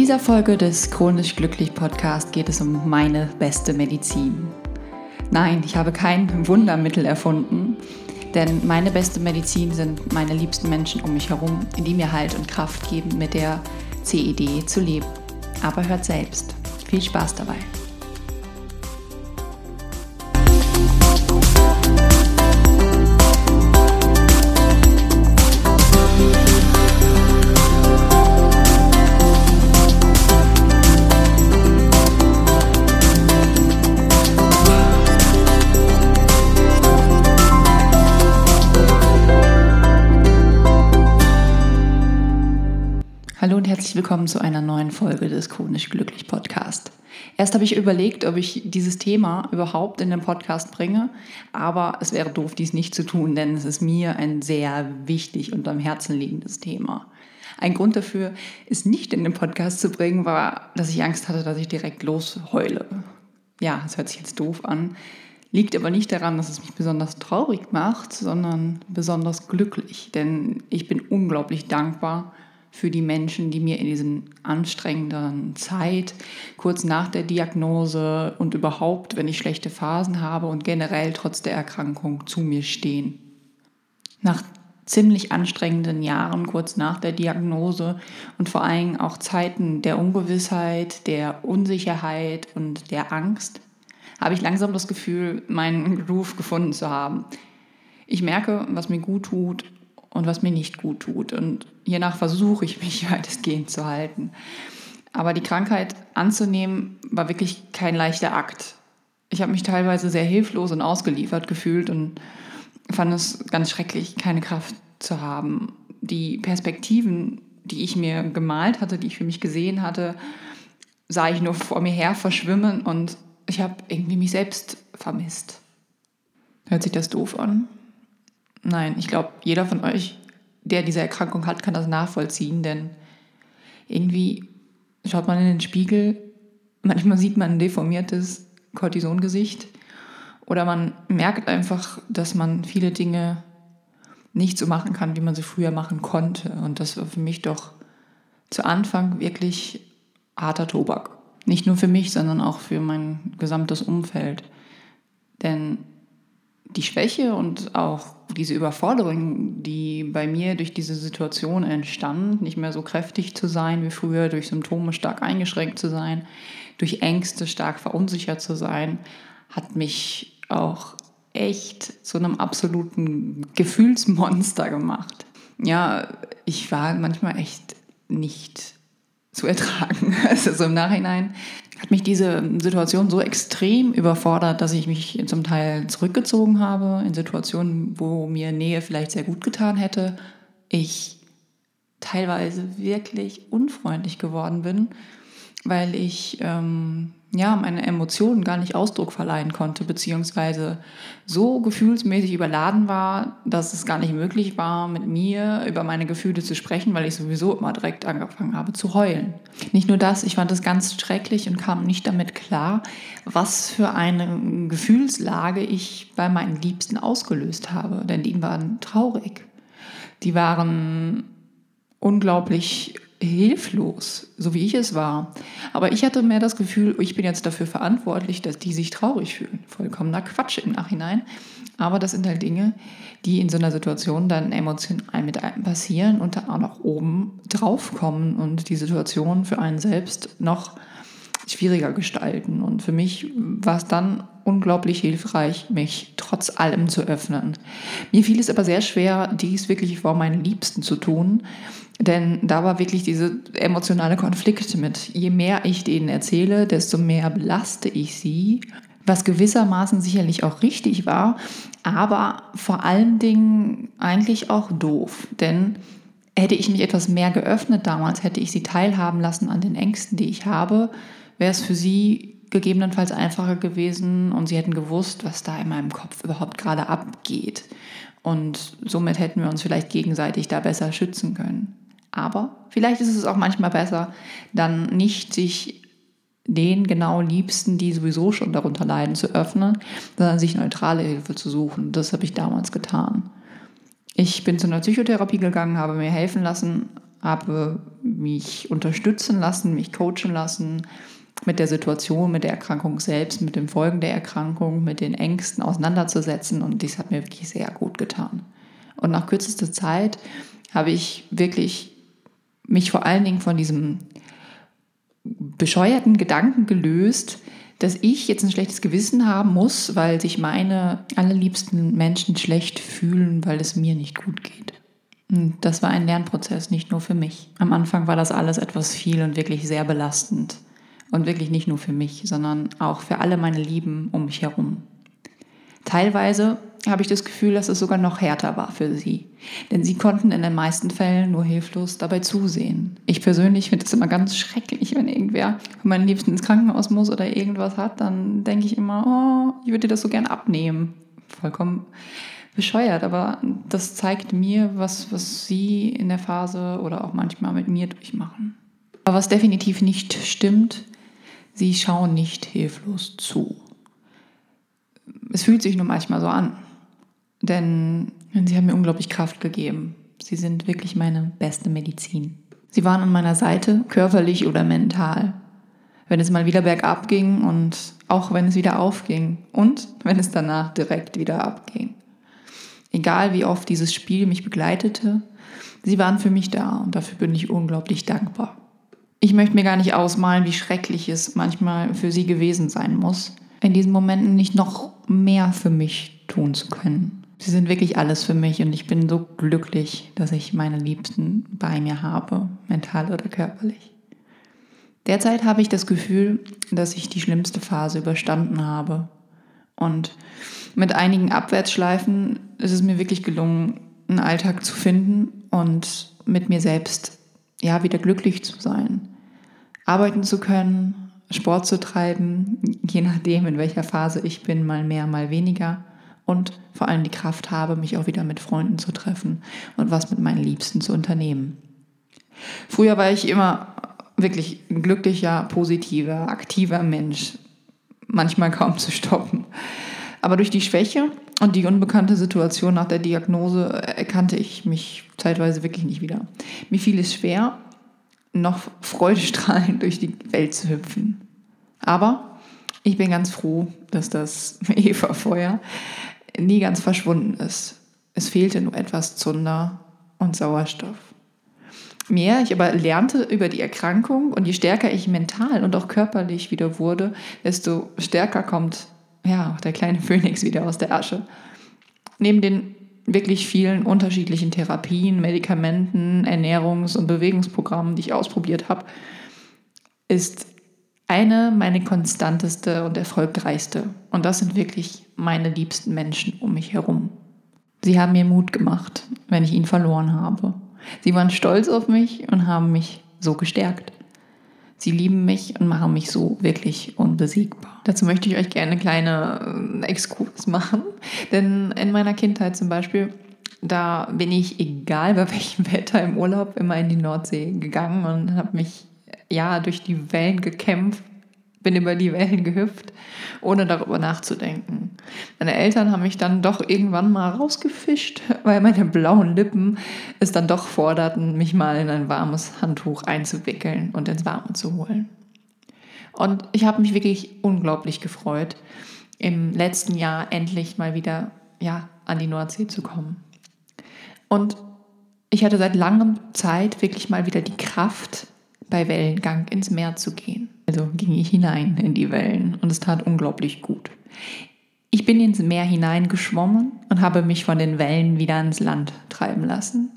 dieser Folge des Chronisch Glücklich Podcast geht es um meine beste Medizin. Nein, ich habe kein Wundermittel erfunden, denn meine beste Medizin sind meine liebsten Menschen um mich herum, die mir Halt und Kraft geben, mit der CED zu leben. Aber hört selbst. Viel Spaß dabei. Willkommen zu einer neuen Folge des Chronisch Glücklich Podcast. Erst habe ich überlegt, ob ich dieses Thema überhaupt in den Podcast bringe, aber es wäre doof, dies nicht zu tun, denn es ist mir ein sehr wichtig und am Herzen liegendes Thema. Ein Grund dafür, es nicht in den Podcast zu bringen, war, dass ich Angst hatte, dass ich direkt losheule. Ja, es hört sich jetzt doof an, liegt aber nicht daran, dass es mich besonders traurig macht, sondern besonders glücklich, denn ich bin unglaublich dankbar für die Menschen, die mir in diesen anstrengenden Zeit, kurz nach der Diagnose und überhaupt, wenn ich schlechte Phasen habe und generell trotz der Erkrankung zu mir stehen. Nach ziemlich anstrengenden Jahren kurz nach der Diagnose und vor allem auch Zeiten der Ungewissheit, der Unsicherheit und der Angst, habe ich langsam das Gefühl, meinen Groove gefunden zu haben. Ich merke, was mir gut tut und was mir nicht gut tut. Und hiernach versuche ich mich weitestgehend zu halten. Aber die Krankheit anzunehmen war wirklich kein leichter Akt. Ich habe mich teilweise sehr hilflos und ausgeliefert gefühlt und fand es ganz schrecklich, keine Kraft zu haben. Die Perspektiven, die ich mir gemalt hatte, die ich für mich gesehen hatte, sah ich nur vor mir her verschwimmen und ich habe irgendwie mich selbst vermisst. Hört sich das doof an? Nein, ich glaube, jeder von euch, der diese Erkrankung hat, kann das nachvollziehen, denn irgendwie schaut man in den Spiegel, manchmal sieht man ein deformiertes Cortisongesicht oder man merkt einfach, dass man viele Dinge nicht so machen kann, wie man sie früher machen konnte. Und das war für mich doch zu Anfang wirklich harter Tobak. Nicht nur für mich, sondern auch für mein gesamtes Umfeld. Denn die Schwäche und auch diese Überforderung, die bei mir durch diese Situation entstand, nicht mehr so kräftig zu sein wie früher, durch Symptome stark eingeschränkt zu sein, durch Ängste stark verunsichert zu sein, hat mich auch echt zu einem absoluten Gefühlsmonster gemacht. Ja, ich war manchmal echt nicht zu ertragen. Also so im Nachhinein hat mich diese Situation so extrem überfordert, dass ich mich zum Teil zurückgezogen habe in Situationen, wo mir Nähe vielleicht sehr gut getan hätte. Ich teilweise wirklich unfreundlich geworden bin, weil ich ähm, ja, meine Emotionen gar nicht Ausdruck verleihen konnte, beziehungsweise so gefühlsmäßig überladen war, dass es gar nicht möglich war, mit mir über meine Gefühle zu sprechen, weil ich sowieso immer direkt angefangen habe zu heulen. Nicht nur das, ich fand es ganz schrecklich und kam nicht damit klar, was für eine Gefühlslage ich bei meinen Liebsten ausgelöst habe, denn die waren traurig. Die waren unglaublich hilflos, so wie ich es war. Aber ich hatte mehr das Gefühl, ich bin jetzt dafür verantwortlich, dass die sich traurig fühlen. Vollkommener Quatsch im Nachhinein. Aber das sind halt Dinge, die in so einer Situation dann emotional mit einem passieren und dann auch noch oben drauf kommen und die Situation für einen selbst noch schwieriger gestalten. Und für mich war es dann unglaublich hilfreich, mich trotz allem zu öffnen. Mir fiel es aber sehr schwer, dies wirklich vor meinen Liebsten zu tun, denn da war wirklich diese emotionale Konflikte mit. Je mehr ich denen erzähle, desto mehr belaste ich sie, was gewissermaßen sicherlich auch richtig war, aber vor allen Dingen eigentlich auch doof, denn hätte ich mich etwas mehr geöffnet damals, hätte ich sie teilhaben lassen an den Ängsten, die ich habe, wäre es für sie gegebenenfalls einfacher gewesen und sie hätten gewusst, was da in meinem Kopf überhaupt gerade abgeht. Und somit hätten wir uns vielleicht gegenseitig da besser schützen können. Aber vielleicht ist es auch manchmal besser, dann nicht sich den genau Liebsten, die sowieso schon darunter leiden, zu öffnen, sondern sich neutrale Hilfe zu suchen. Das habe ich damals getan. Ich bin zu einer Psychotherapie gegangen, habe mir helfen lassen, habe mich unterstützen lassen, mich coachen lassen, mit der Situation, mit der Erkrankung selbst, mit den Folgen der Erkrankung, mit den Ängsten auseinanderzusetzen. Und dies hat mir wirklich sehr gut getan. Und nach kürzester Zeit habe ich wirklich mich vor allen Dingen von diesem bescheuerten Gedanken gelöst, dass ich jetzt ein schlechtes Gewissen haben muss, weil sich meine allerliebsten Menschen schlecht fühlen, weil es mir nicht gut geht. Und das war ein Lernprozess, nicht nur für mich. Am Anfang war das alles etwas viel und wirklich sehr belastend. Und wirklich nicht nur für mich, sondern auch für alle meine Lieben um mich herum. Teilweise habe ich das Gefühl, dass es sogar noch härter war für sie. Denn sie konnten in den meisten Fällen nur hilflos dabei zusehen. Ich persönlich finde es immer ganz schrecklich, wenn irgendwer von meinen Liebsten ins Krankenhaus muss oder irgendwas hat, dann denke ich immer, oh, ich würde dir das so gern abnehmen. Vollkommen bescheuert, aber das zeigt mir, was, was sie in der Phase oder auch manchmal mit mir durchmachen. Aber was definitiv nicht stimmt, Sie schauen nicht hilflos zu. Es fühlt sich nur manchmal so an, denn sie haben mir unglaublich Kraft gegeben. Sie sind wirklich meine beste Medizin. Sie waren an meiner Seite, körperlich oder mental. Wenn es mal wieder bergab ging und auch wenn es wieder aufging und wenn es danach direkt wieder abging. Egal wie oft dieses Spiel mich begleitete, sie waren für mich da und dafür bin ich unglaublich dankbar. Ich möchte mir gar nicht ausmalen, wie schrecklich es manchmal für sie gewesen sein muss, in diesen Momenten nicht noch mehr für mich tun zu können. Sie sind wirklich alles für mich und ich bin so glücklich, dass ich meine Liebsten bei mir habe, mental oder körperlich. Derzeit habe ich das Gefühl, dass ich die schlimmste Phase überstanden habe. Und mit einigen Abwärtsschleifen ist es mir wirklich gelungen, einen Alltag zu finden und mit mir selbst ja wieder glücklich zu sein arbeiten zu können, Sport zu treiben, je nachdem, in welcher Phase ich bin, mal mehr, mal weniger. Und vor allem die Kraft habe, mich auch wieder mit Freunden zu treffen und was mit meinen Liebsten zu unternehmen. Früher war ich immer wirklich ein glücklicher, positiver, aktiver Mensch, manchmal kaum zu stoppen. Aber durch die Schwäche und die unbekannte Situation nach der Diagnose erkannte ich mich zeitweise wirklich nicht wieder. Mir fiel es schwer, noch freudestrahlend durch die Welt zu hüpfen. Aber ich bin ganz froh, dass das Eva-Feuer nie ganz verschwunden ist. Es fehlte nur etwas Zunder und Sauerstoff. Mehr ich aber lernte über die Erkrankung und je stärker ich mental und auch körperlich wieder wurde, desto stärker kommt ja auch der kleine Phönix wieder aus der Asche. Neben den wirklich vielen unterschiedlichen Therapien, Medikamenten, Ernährungs- und Bewegungsprogrammen, die ich ausprobiert habe, ist eine meine konstanteste und erfolgreichste. Und das sind wirklich meine liebsten Menschen um mich herum. Sie haben mir Mut gemacht, wenn ich ihn verloren habe. Sie waren stolz auf mich und haben mich so gestärkt. Sie lieben mich und machen mich so wirklich unbesiegbar. Dazu möchte ich euch gerne einen kleinen äh, Exkurs machen. Denn in meiner Kindheit zum Beispiel, da bin ich, egal bei welchem Wetter im Urlaub, immer in die Nordsee gegangen und habe mich ja durch die Wellen gekämpft bin über die Wellen gehüpft, ohne darüber nachzudenken. Meine Eltern haben mich dann doch irgendwann mal rausgefischt, weil meine blauen Lippen es dann doch forderten, mich mal in ein warmes Handtuch einzuwickeln und ins Warme zu holen. Und ich habe mich wirklich unglaublich gefreut, im letzten Jahr endlich mal wieder ja, an die Nordsee zu kommen. Und ich hatte seit langem Zeit wirklich mal wieder die Kraft, bei Wellengang ins Meer zu gehen. Also ging ich hinein in die Wellen und es tat unglaublich gut. Ich bin ins Meer hineingeschwommen und habe mich von den Wellen wieder ans Land treiben lassen.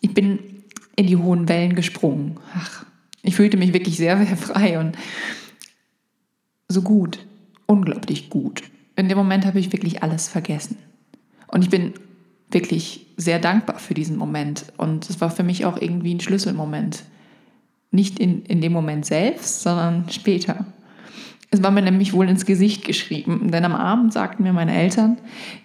Ich bin in die hohen Wellen gesprungen. Ach, ich fühlte mich wirklich sehr, sehr frei und so gut, unglaublich gut. In dem Moment habe ich wirklich alles vergessen. Und ich bin wirklich sehr dankbar für diesen Moment. Und es war für mich auch irgendwie ein Schlüsselmoment nicht in, in dem Moment selbst, sondern später. Es war mir nämlich wohl ins Gesicht geschrieben, denn am Abend sagten mir meine Eltern,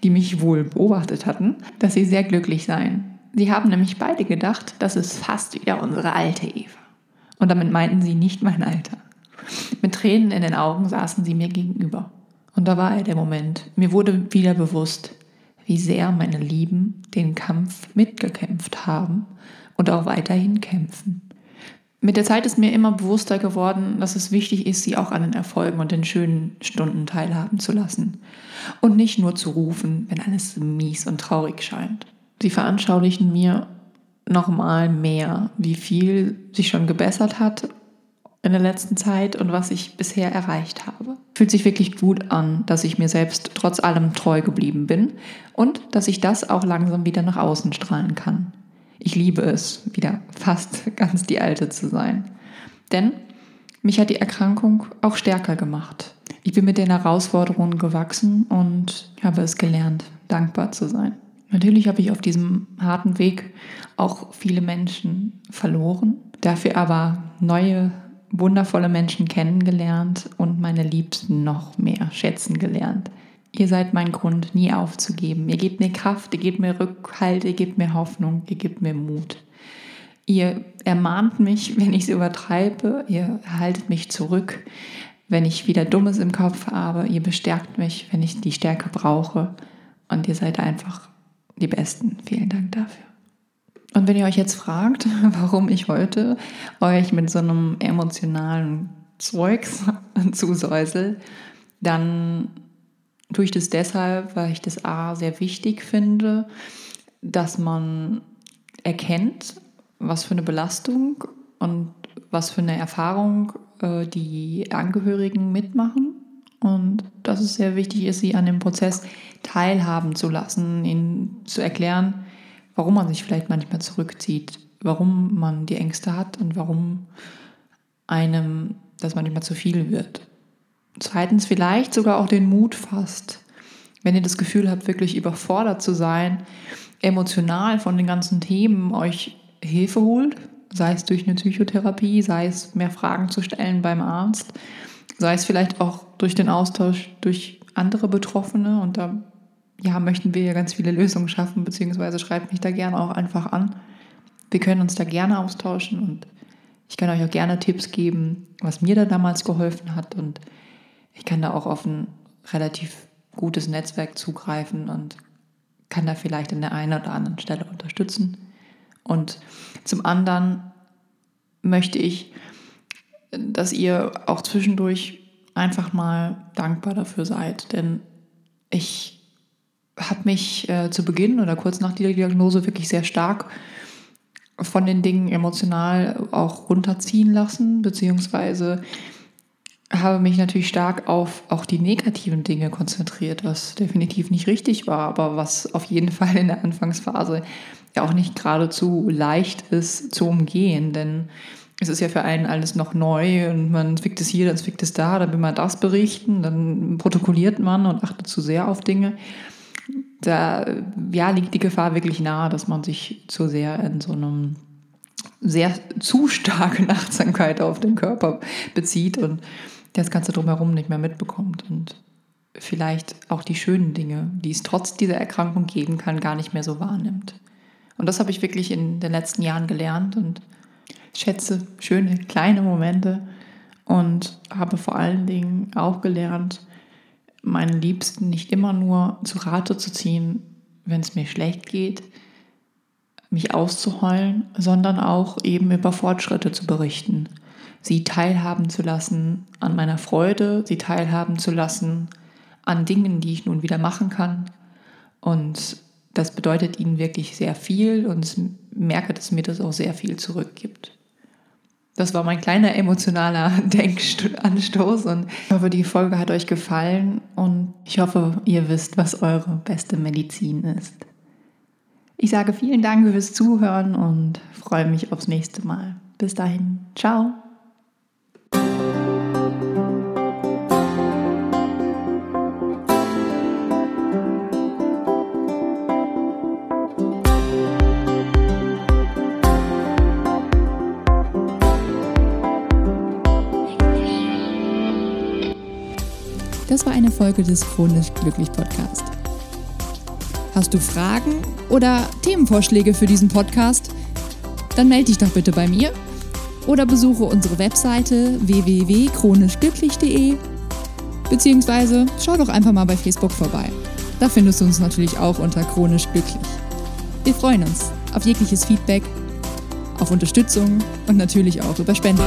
die mich wohl beobachtet hatten, dass sie sehr glücklich seien. Sie haben nämlich beide gedacht, das ist fast wieder unsere alte Eva. Und damit meinten sie nicht mein Alter. Mit Tränen in den Augen saßen sie mir gegenüber. Und da war er der Moment. Mir wurde wieder bewusst, wie sehr meine Lieben den Kampf mitgekämpft haben und auch weiterhin kämpfen. Mit der Zeit ist mir immer bewusster geworden, dass es wichtig ist, sie auch an den Erfolgen und den schönen Stunden teilhaben zu lassen. Und nicht nur zu rufen, wenn alles mies und traurig scheint. Sie veranschaulichen mir nochmal mehr, wie viel sich schon gebessert hat in der letzten Zeit und was ich bisher erreicht habe. Fühlt sich wirklich gut an, dass ich mir selbst trotz allem treu geblieben bin und dass ich das auch langsam wieder nach außen strahlen kann. Ich liebe es, wieder fast ganz die Alte zu sein. Denn mich hat die Erkrankung auch stärker gemacht. Ich bin mit den Herausforderungen gewachsen und habe es gelernt, dankbar zu sein. Natürlich habe ich auf diesem harten Weg auch viele Menschen verloren, dafür aber neue, wundervolle Menschen kennengelernt und meine Liebsten noch mehr schätzen gelernt. Ihr seid mein Grund, nie aufzugeben. Ihr gebt mir Kraft, ihr gebt mir Rückhalt, ihr gebt mir Hoffnung, ihr gebt mir Mut. Ihr ermahnt mich, wenn ich es übertreibe, ihr haltet mich zurück, wenn ich wieder Dummes im Kopf habe, ihr bestärkt mich, wenn ich die Stärke brauche und ihr seid einfach die Besten. Vielen Dank dafür. Und wenn ihr euch jetzt fragt, warum ich heute euch mit so einem emotionalen Zeugs zusäusel, dann tue ich das deshalb, weil ich das A sehr wichtig finde, dass man erkennt, was für eine Belastung und was für eine Erfahrung äh, die Angehörigen mitmachen. Und dass es sehr wichtig ist, sie an dem Prozess teilhaben zu lassen, ihnen zu erklären, warum man sich vielleicht manchmal zurückzieht, warum man die Ängste hat und warum einem das manchmal zu viel wird. Zweitens vielleicht sogar auch den Mut fasst, wenn ihr das Gefühl habt, wirklich überfordert zu sein, emotional von den ganzen Themen euch Hilfe holt, sei es durch eine Psychotherapie, sei es mehr Fragen zu stellen beim Arzt, sei es vielleicht auch durch den Austausch durch andere Betroffene und da ja, möchten wir ja ganz viele Lösungen schaffen, beziehungsweise schreibt mich da gerne auch einfach an. Wir können uns da gerne austauschen und ich kann euch auch gerne Tipps geben, was mir da damals geholfen hat und ich kann da auch auf ein relativ gutes Netzwerk zugreifen und kann da vielleicht an der einen oder anderen Stelle unterstützen. Und zum anderen möchte ich, dass ihr auch zwischendurch einfach mal dankbar dafür seid, denn ich habe mich äh, zu Beginn oder kurz nach der Diagnose wirklich sehr stark von den Dingen emotional auch runterziehen lassen, beziehungsweise habe mich natürlich stark auf auch die negativen Dinge konzentriert, was definitiv nicht richtig war, aber was auf jeden Fall in der Anfangsphase ja auch nicht geradezu leicht ist zu umgehen, denn es ist ja für einen alles noch neu und man zwickt es hier, dann zwickt es da, dann will man das berichten, dann protokolliert man und achtet zu sehr auf Dinge. Da ja, liegt die Gefahr wirklich nahe, dass man sich zu sehr in so einem sehr zu starken Achtsamkeit auf den Körper bezieht und das Ganze drumherum nicht mehr mitbekommt und vielleicht auch die schönen Dinge, die es trotz dieser Erkrankung geben kann, gar nicht mehr so wahrnimmt. Und das habe ich wirklich in den letzten Jahren gelernt und schätze schöne kleine Momente und habe vor allen Dingen auch gelernt, meinen Liebsten nicht immer nur zu Rate zu ziehen, wenn es mir schlecht geht, mich auszuheulen, sondern auch eben über Fortschritte zu berichten sie teilhaben zu lassen an meiner Freude, sie teilhaben zu lassen an Dingen, die ich nun wieder machen kann. Und das bedeutet ihnen wirklich sehr viel und merke, dass mir das auch sehr viel zurückgibt. Das war mein kleiner emotionaler Denkanstoß und ich hoffe, die Folge hat euch gefallen und ich hoffe, ihr wisst, was eure beste Medizin ist. Ich sage vielen Dank fürs Zuhören und freue mich aufs nächste Mal. Bis dahin, ciao. Das war eine Folge des Chronisch Glücklich Podcast. Hast du Fragen oder Themenvorschläge für diesen Podcast? Dann melde dich doch bitte bei mir oder besuche unsere Webseite www.chronischglücklich.de beziehungsweise schau doch einfach mal bei Facebook vorbei. Da findest du uns natürlich auch unter Chronisch Glücklich. Wir freuen uns auf jegliches Feedback auf Unterstützung und natürlich auch über Spenden.